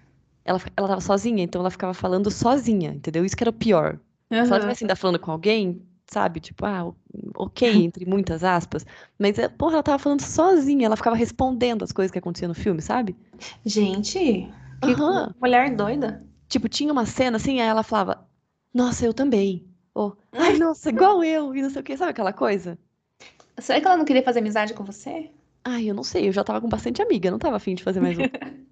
[SPEAKER 1] Ela, ela tava sozinha, então ela ficava falando sozinha, entendeu? Isso que era o pior. Se ela tivesse ainda falando com alguém, sabe? Tipo, ah, ok, entre muitas aspas. Mas, é, porra, ela tava falando sozinha, ela ficava respondendo as coisas que aconteciam no filme, sabe?
[SPEAKER 2] Gente, que
[SPEAKER 1] Aham.
[SPEAKER 2] mulher doida.
[SPEAKER 1] Tipo, tinha uma cena assim, aí ela falava, nossa, eu também. Ou, ai, (laughs) nossa, igual eu, e não sei o quê, sabe aquela coisa?
[SPEAKER 2] Será que ela não queria fazer amizade com você?
[SPEAKER 1] Ai, eu não sei, eu já tava com bastante amiga, não tava afim de fazer mais um. (laughs)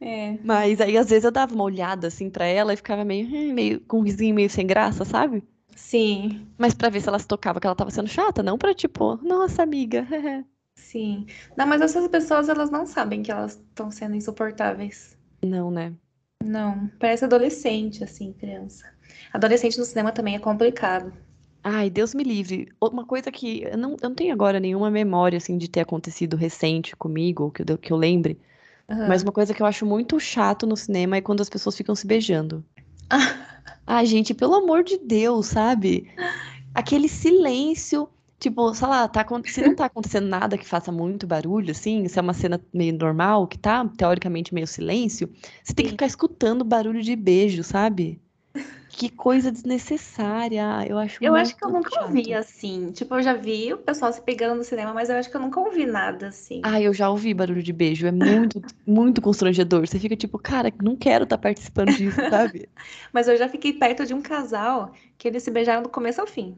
[SPEAKER 2] É.
[SPEAKER 1] Mas aí, às vezes, eu dava uma olhada assim pra ela e ficava meio, "Hum", meio com um risinho meio sem graça, sabe?
[SPEAKER 2] Sim,
[SPEAKER 1] Mas pra ver se ela se tocava que ela tava sendo chata, não pra tipo, nossa, amiga. (laughs)
[SPEAKER 2] sim. Não, mas essas pessoas, elas não sabem que elas estão sendo insuportáveis.
[SPEAKER 1] Não, né?
[SPEAKER 2] Não, parece adolescente, assim, criança. Adolescente no cinema também é complicado.
[SPEAKER 1] Ai, Deus me livre. Uma coisa que eu não, eu não tenho agora nenhuma memória assim de ter acontecido recente comigo, que eu, que eu lembre. Mas
[SPEAKER 2] Aham.
[SPEAKER 1] uma coisa que eu acho muito chato no cinema é quando as pessoas ficam se beijando. Ai, gente, pelo amor de Deus, sabe? Aquele silêncio, tipo, sei lá, tá, se não tá acontecendo nada que faça muito barulho, assim, se é uma cena meio normal, que tá teoricamente meio silêncio, você tem que ficar escutando barulho de beijo, sabe? Que coisa desnecessária. Eu acho
[SPEAKER 2] Eu acho que eu nunca ouvi
[SPEAKER 1] chato.
[SPEAKER 2] assim. Tipo, eu já vi o pessoal se pegando no cinema, mas eu acho que eu nunca ouvi nada assim.
[SPEAKER 1] Ah, eu já ouvi barulho de beijo. É muito, (laughs) muito constrangedor. Você fica tipo, cara, não quero estar participando disso, sabe? (laughs)
[SPEAKER 2] Mas eu já fiquei perto de um casal que eles se beijaram do começo ao fim.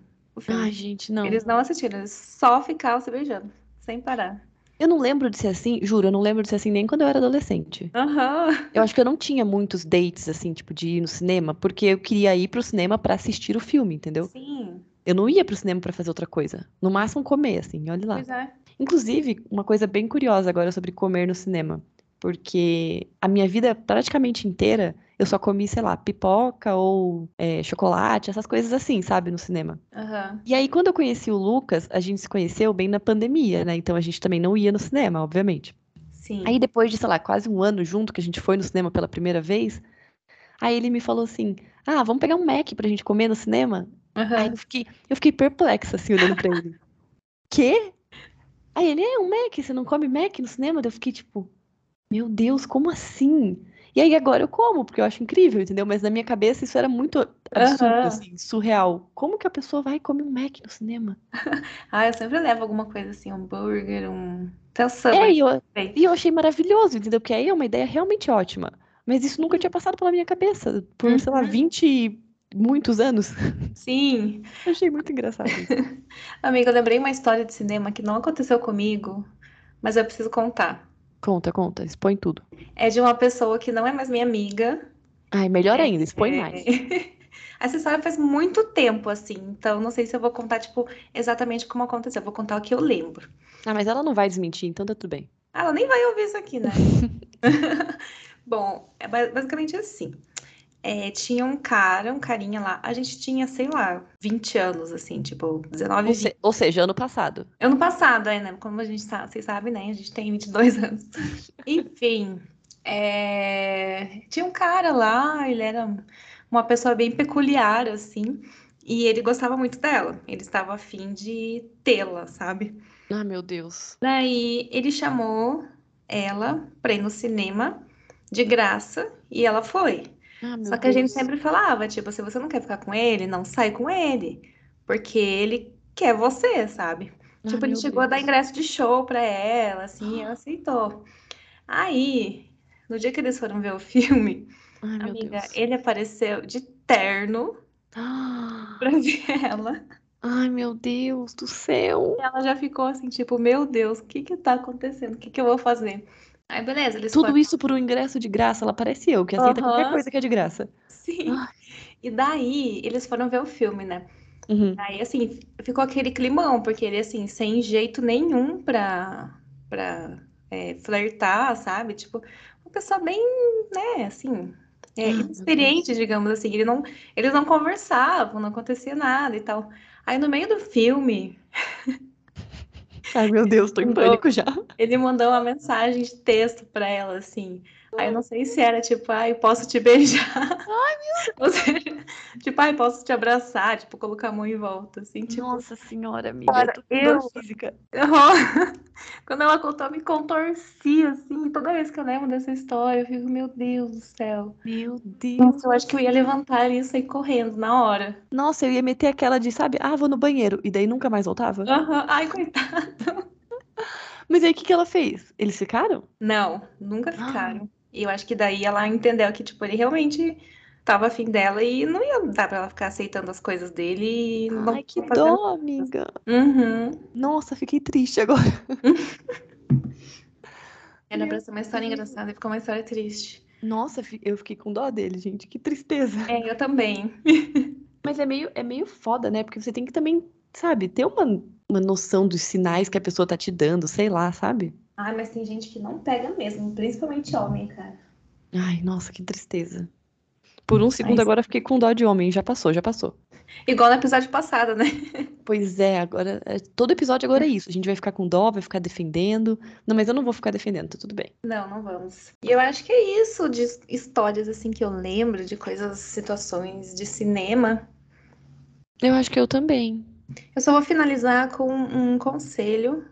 [SPEAKER 1] Ai, gente, não.
[SPEAKER 2] Eles não assistiram, eles só ficavam se beijando, sem parar.
[SPEAKER 1] Eu não lembro de ser assim, juro, eu não lembro de ser assim nem quando eu era adolescente.
[SPEAKER 2] Aham.
[SPEAKER 1] Eu acho que eu não tinha muitos dates, assim, tipo, de ir no cinema, porque eu queria ir pro cinema pra assistir o filme, entendeu?
[SPEAKER 2] Sim,
[SPEAKER 1] Eu não ia pro cinema pra fazer outra coisa. No máximo comer, assim, olha lá.
[SPEAKER 2] pois é.
[SPEAKER 1] Inclusive, uma coisa bem curiosa agora sobre comer no cinema. Porque a minha vida praticamente inteira eu só comi, sei lá, pipoca ou é, chocolate, essas coisas assim, sabe, no cinema.
[SPEAKER 2] Aham.
[SPEAKER 1] E aí, quando eu conheci o Lucas, a gente se conheceu bem na pandemia, né? Então a gente também não ia no cinema, obviamente.
[SPEAKER 2] Sim.
[SPEAKER 1] Aí depois de, sei lá, quase um ano junto que a gente foi no cinema pela primeira vez, aí ele me falou assim: Ah, vamos pegar um Mac pra gente comer no cinema? Aí
[SPEAKER 2] Aham.
[SPEAKER 1] eu fiquei, eu fiquei perplexa, assim, olhando pra ele. (laughs) Quê? Aí ele, é um Mac, você não come Mac no cinema? Eu fiquei tipo, meu Deus, como assim? E aí agora eu como, porque eu acho incrível, entendeu? Mas na minha cabeça isso era muito absurdo,
[SPEAKER 2] Aham.
[SPEAKER 1] assim, surreal. Como que a pessoa vai comer um Mac no cinema? (laughs)
[SPEAKER 2] Ah, eu sempre levo alguma coisa assim, um hambúrguer, um. Até o
[SPEAKER 1] É, e eu, e eu achei maravilhoso, entendeu? Porque aí é uma ideia realmente ótima. Mas isso nunca tinha passado pela minha cabeça, por, sei lá,
[SPEAKER 2] Uhum.
[SPEAKER 1] 20 e muitos anos.
[SPEAKER 2] Sim. (laughs)
[SPEAKER 1] Eu achei muito engraçado isso. (laughs)
[SPEAKER 2] Amiga, eu lembrei uma história de cinema que não aconteceu comigo, mas eu preciso contar.
[SPEAKER 1] Conta, conta, expõe tudo.
[SPEAKER 2] É de uma pessoa que não é mais minha amiga.
[SPEAKER 1] Ai, melhor ainda, expõe
[SPEAKER 2] É.
[SPEAKER 1] mais. (laughs)
[SPEAKER 2] Essa história faz muito tempo, assim, então não sei se eu vou contar, tipo, exatamente como aconteceu. Eu vou contar o que eu lembro.
[SPEAKER 1] Ah, mas ela não vai desmentir, então tá tudo bem.
[SPEAKER 2] Ela nem vai ouvir isso aqui, né? (laughs) (laughs) Bom, é ba- basicamente assim. É, tinha um cara, um carinha lá. A gente tinha, sei lá, 20 anos, assim, tipo, 19,
[SPEAKER 1] Ou,
[SPEAKER 2] 20.
[SPEAKER 1] se- ou seja, ano passado.
[SPEAKER 2] Ano passado, é, né? Como a gente sabe, vocês sabem, né? A gente tem 22 (laughs) anos. Enfim, é, tinha um cara lá, ele era uma pessoa bem peculiar, assim, e ele gostava muito dela. Ele estava afim de tê-la, sabe?
[SPEAKER 1] Ah, meu Deus.
[SPEAKER 2] Daí ele chamou ela pra ir no cinema de graça e ela foi.
[SPEAKER 1] Ah,
[SPEAKER 2] Só que a gente
[SPEAKER 1] Deus.
[SPEAKER 2] sempre falava, tipo, se você não quer ficar com ele, não sai com ele, porque ele quer você, sabe?
[SPEAKER 1] Ah,
[SPEAKER 2] Tipo, ele chegou a dar
[SPEAKER 1] Deus.
[SPEAKER 2] ingresso de show pra ela, assim, ela (gasps) aceitou. Aí, no dia que eles foram ver o filme,
[SPEAKER 1] Ai,
[SPEAKER 2] amiga,
[SPEAKER 1] Deus.
[SPEAKER 2] ele apareceu de terno
[SPEAKER 1] Ah, (gasps)
[SPEAKER 2] pra ver ela.
[SPEAKER 1] Ai, meu Deus do céu.
[SPEAKER 2] Ela já ficou assim, tipo, meu Deus, o que que tá acontecendo? O que que eu vou fazer? Aí, beleza, eles
[SPEAKER 1] Tudo isso por um ingresso de graça. Ela parece eu, que aceita qualquer
[SPEAKER 2] Aham,
[SPEAKER 1] coisa que é de graça.
[SPEAKER 2] sim. E daí, eles foram ver o filme, né?
[SPEAKER 1] Uhum.
[SPEAKER 2] Aí, assim, ficou aquele climão, porque ele, assim, sem jeito nenhum pra, pra é, flertar, sabe? Tipo, uma pessoa bem, né, assim, é,
[SPEAKER 1] Ah,
[SPEAKER 2] inexperiente, digamos assim. Ele não, eles não conversavam, não acontecia nada e tal. Aí, no meio do filme, (laughs)
[SPEAKER 1] Ai, meu Deus, tô em pânico já.
[SPEAKER 2] ele mandou uma mensagem de texto pra ela, assim. Aí, eu não sei se era tipo, ai, posso te beijar?
[SPEAKER 1] Ai, (laughs)
[SPEAKER 2] Ou seja, tipo, ai, posso te abraçar? Tipo, colocar a mão em volta, assim, tipo.
[SPEAKER 1] Nossa senhora, amiga, eu
[SPEAKER 2] Cara,
[SPEAKER 1] tô com dor
[SPEAKER 2] eu,
[SPEAKER 1] física. (laughs)
[SPEAKER 2] Quando ela contou, eu me contorci, assim. Toda vez que eu lembro dessa história, eu fico, meu Deus do céu.
[SPEAKER 1] Meu
[SPEAKER 2] Nossa,
[SPEAKER 1] Deus
[SPEAKER 2] eu
[SPEAKER 1] do
[SPEAKER 2] acho que eu ia levantar e sair correndo na hora.
[SPEAKER 1] Nossa, eu ia meter aquela de, sabe, ah, vou no banheiro. E daí nunca mais voltava.
[SPEAKER 2] Aham. Ai, coitado. (laughs)
[SPEAKER 1] Mas aí o que que ela fez? Eles ficaram?
[SPEAKER 2] Não, nunca
[SPEAKER 1] Ah,
[SPEAKER 2] ficaram. E eu acho que daí ela entendeu que, tipo, ele realmente tava afim dela e não ia dar pra ela ficar aceitando as coisas dele e não
[SPEAKER 1] Ai, que
[SPEAKER 2] fazendo
[SPEAKER 1] dó, amiga.
[SPEAKER 2] Uhum.
[SPEAKER 1] Nossa, fiquei triste agora. (laughs)
[SPEAKER 2] Era pra ser uma história
[SPEAKER 1] Deus.
[SPEAKER 2] engraçada e ficou uma história triste.
[SPEAKER 1] Nossa, eu fiquei com dó dele, gente. Que tristeza.
[SPEAKER 2] É, eu também. (laughs)
[SPEAKER 1] Mas é meio, é meio foda, né? Porque você tem que também, sabe, ter uma, uma noção dos sinais que a pessoa tá te dando, sei lá, sabe?
[SPEAKER 2] Ai, mas tem gente que não pega mesmo, principalmente homem, cara.
[SPEAKER 1] Ai, nossa, que tristeza. Por um segundo
[SPEAKER 2] Mas,
[SPEAKER 1] agora eu fiquei com dó de homem. Já passou, já passou.
[SPEAKER 2] igual no episódio passado, né? (laughs)
[SPEAKER 1] Pois é, agora. é- Todo episódio agora é isso. A gente vai ficar com dó, vai ficar defendendo. Não, mas eu não vou ficar defendendo, tá tudo bem.
[SPEAKER 2] Não, não vamos. E eu acho que é isso de histórias assim que eu lembro, de coisas, situações de cinema.
[SPEAKER 1] Eu acho que eu também.
[SPEAKER 2] Eu só vou finalizar com um conselho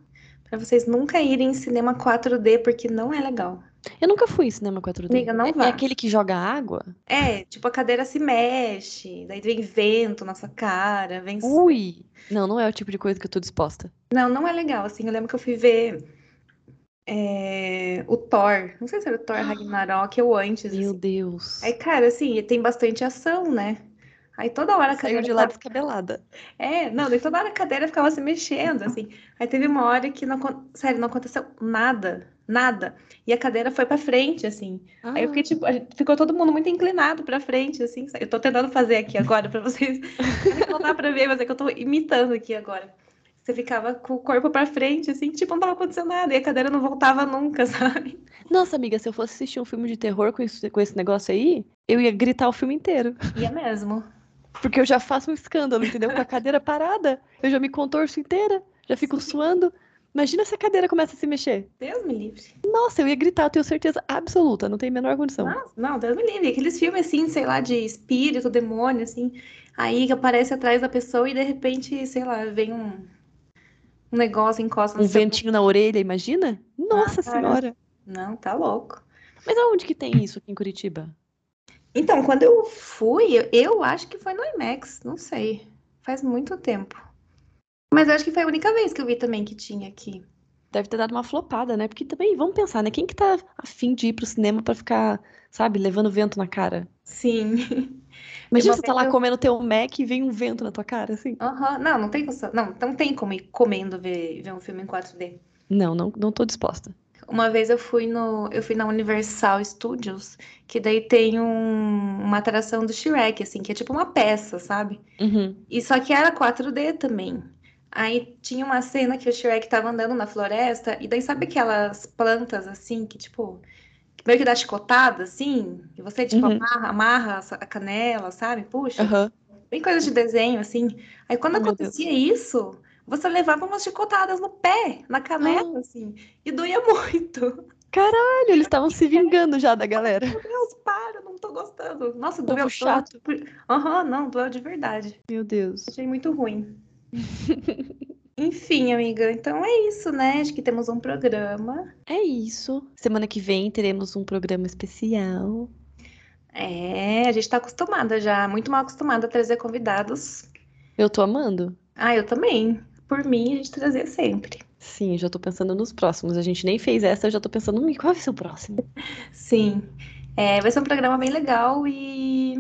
[SPEAKER 2] pra vocês nunca irem em cinema 4D, porque não é legal.
[SPEAKER 1] Eu nunca fui em cinema 4D.
[SPEAKER 2] Amiga, não
[SPEAKER 1] É, é
[SPEAKER 2] vá.
[SPEAKER 1] aquele que joga água?
[SPEAKER 2] É, tipo, a cadeira se mexe, daí vem vento na sua cara, vem.
[SPEAKER 1] Ui! Não, não é o tipo de coisa que eu tô disposta.
[SPEAKER 2] Não, não é legal. Assim, eu lembro que eu fui ver é, o Thor. Não sei se era o Thor (gasps) Ragnarok ou antes,
[SPEAKER 1] Meu
[SPEAKER 2] assim.
[SPEAKER 1] Deus.
[SPEAKER 2] Aí, cara, assim, tem bastante ação, né? Aí toda hora a
[SPEAKER 1] Saiu
[SPEAKER 2] cadeira
[SPEAKER 1] de lá
[SPEAKER 2] ficava...
[SPEAKER 1] descabelada.
[SPEAKER 2] É, não, daí toda hora a cadeira ficava se mexendo, (laughs) assim. Aí teve uma hora que, não, sério, não aconteceu nada, nada. E a cadeira foi pra frente, assim. Aí eu fiquei,
[SPEAKER 1] Ah,
[SPEAKER 2] tipo, ficou todo mundo muito inclinado pra frente, assim. Eu tô tentando fazer aqui agora pra vocês. (laughs) Não dá pra ver, mas é que eu tô imitando aqui agora. Você ficava com o corpo pra frente, assim, tipo, não tava acontecendo nada. E a cadeira não voltava nunca, (laughs) sabe?
[SPEAKER 1] Nossa, amiga, se eu fosse assistir um filme de terror com esse, com esse negócio aí, eu ia gritar o filme inteiro.
[SPEAKER 2] Ia mesmo.
[SPEAKER 1] Porque eu já faço um escândalo, entendeu? Com a cadeira parada, eu já me contorço inteira, já fico suando. Imagina se a cadeira começa a se mexer.
[SPEAKER 2] Deus me livre.
[SPEAKER 1] Nossa, eu ia gritar, eu tenho certeza absoluta, não tem a menor condição.
[SPEAKER 2] Nossa, não, Deus me livre. Aqueles filmes, assim, sei lá, de espírito, demônio, assim. Aí que aparece atrás da pessoa e de repente, sei lá, vem um, um negócio, encosta no
[SPEAKER 1] Um
[SPEAKER 2] seu.
[SPEAKER 1] ventinho na orelha, imagina? Nossa
[SPEAKER 2] Cara.
[SPEAKER 1] senhora.
[SPEAKER 2] Não, tá louco.
[SPEAKER 1] Mas aonde que tem isso aqui em Curitiba?
[SPEAKER 2] Então, quando eu fui, eu, acho que foi no IMAX, não sei. Faz muito tempo. Mas eu acho que foi a única vez que eu vi também que tinha aqui.
[SPEAKER 1] Deve ter dado uma flopada, né? Porque também, vamos pensar, né? Quem que tá afim de ir pro cinema pra ficar, sabe, levando vento na cara?
[SPEAKER 2] Sim. (laughs)
[SPEAKER 1] Imagina você tá lá
[SPEAKER 2] eu-
[SPEAKER 1] comendo teu Mac e vem um vento na tua cara, assim.
[SPEAKER 2] Aham. Não, não tem. Não, não tem como ir comendo ver, ver um filme em 4D.
[SPEAKER 1] Não, não, não tô disposta.
[SPEAKER 2] Uma vez eu fui no, eu fui na Universal Studios, que daí tem um- uma atração do Shrek, assim, que é tipo uma peça, sabe?
[SPEAKER 1] Uhum.
[SPEAKER 2] E só que era 4D também. Aí tinha uma cena que o Shrek tava andando na floresta, e daí sabe aquelas plantas assim, que tipo, meio que dá chicotada, assim, e você tipo
[SPEAKER 1] Uhum.
[SPEAKER 2] amarra, amarra a canela, sabe? Puxa,
[SPEAKER 1] Aham.
[SPEAKER 2] bem coisa de desenho, assim. Aí quando
[SPEAKER 1] Oh,
[SPEAKER 2] acontecia isso, você levava umas chicotadas no pé, na canela, assim, e doía muito.
[SPEAKER 1] Caralho, eles estavam se vingando já da galera.
[SPEAKER 2] Meu Deus, para, não tô gostando. Nossa,
[SPEAKER 1] Povo
[SPEAKER 2] doeu
[SPEAKER 1] chato.
[SPEAKER 2] Aham, não, doeu de verdade.
[SPEAKER 1] Meu Deus.
[SPEAKER 2] Achei muito ruim. (laughs) Enfim, amiga, então é isso, né? Acho que temos um programa.
[SPEAKER 1] É isso. Semana que vem teremos um programa especial.
[SPEAKER 2] É, a gente tá acostumada já, muito mal acostumada a trazer convidados.
[SPEAKER 1] Eu tô amando.
[SPEAKER 2] Ah, eu também. Por mim, a gente trazia sempre.
[SPEAKER 1] Sim, já tô pensando nos próximos. A gente nem fez essa, eu já tô pensando, "Hum, qual vai ser o próximo?
[SPEAKER 2] Sim. É, vai ser um programa bem legal e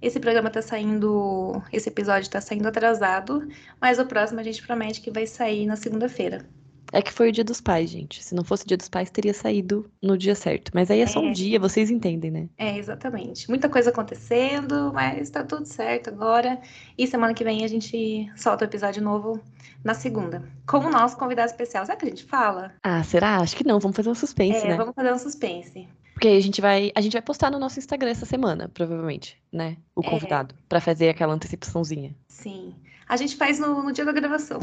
[SPEAKER 2] esse programa tá saindo, esse episódio tá saindo atrasado, mas o próximo a gente promete que vai sair na segunda-feira.
[SPEAKER 1] É que foi o dia dos pais, gente. Se não fosse o dia dos pais, teria saído no dia certo. Mas aí é só um
[SPEAKER 2] É.
[SPEAKER 1] dia, vocês entendem, né?
[SPEAKER 2] É, exatamente. Muita coisa acontecendo, mas tá tudo certo agora. E semana que vem a gente solta o episódio novo na segunda. Com o nosso convidado especial. Será que a gente fala?
[SPEAKER 1] Ah, será? Acho que não. Vamos fazer um suspense,
[SPEAKER 2] É,
[SPEAKER 1] né?
[SPEAKER 2] vamos fazer um suspense.
[SPEAKER 1] Porque aí a gente vai, a gente vai postar no nosso Instagram essa semana, provavelmente, né? O
[SPEAKER 2] É.
[SPEAKER 1] convidado, Pra fazer aquela antecipaçãozinha.
[SPEAKER 2] Sim. A gente faz no, no dia da gravação.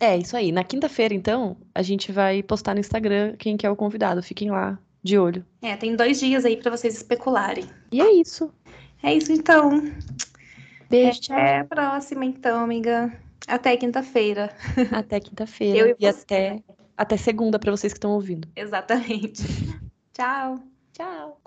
[SPEAKER 1] É, isso aí. Na quinta-feira, então, a gente vai postar no Instagram quem que é o convidado. Fiquem lá de olho.
[SPEAKER 2] É, tem dois dias aí pra vocês especularem.
[SPEAKER 1] E é isso.
[SPEAKER 2] É isso então.
[SPEAKER 1] Beijo, tchau.
[SPEAKER 2] Até a próxima, então, amiga. Até quinta-feira. (laughs) (laughs)
[SPEAKER 1] Até quinta-feira.
[SPEAKER 2] e
[SPEAKER 1] E até, até segunda pra vocês que estão ouvindo.
[SPEAKER 2] Exatamente. (laughs) Tchau.
[SPEAKER 1] Tchau.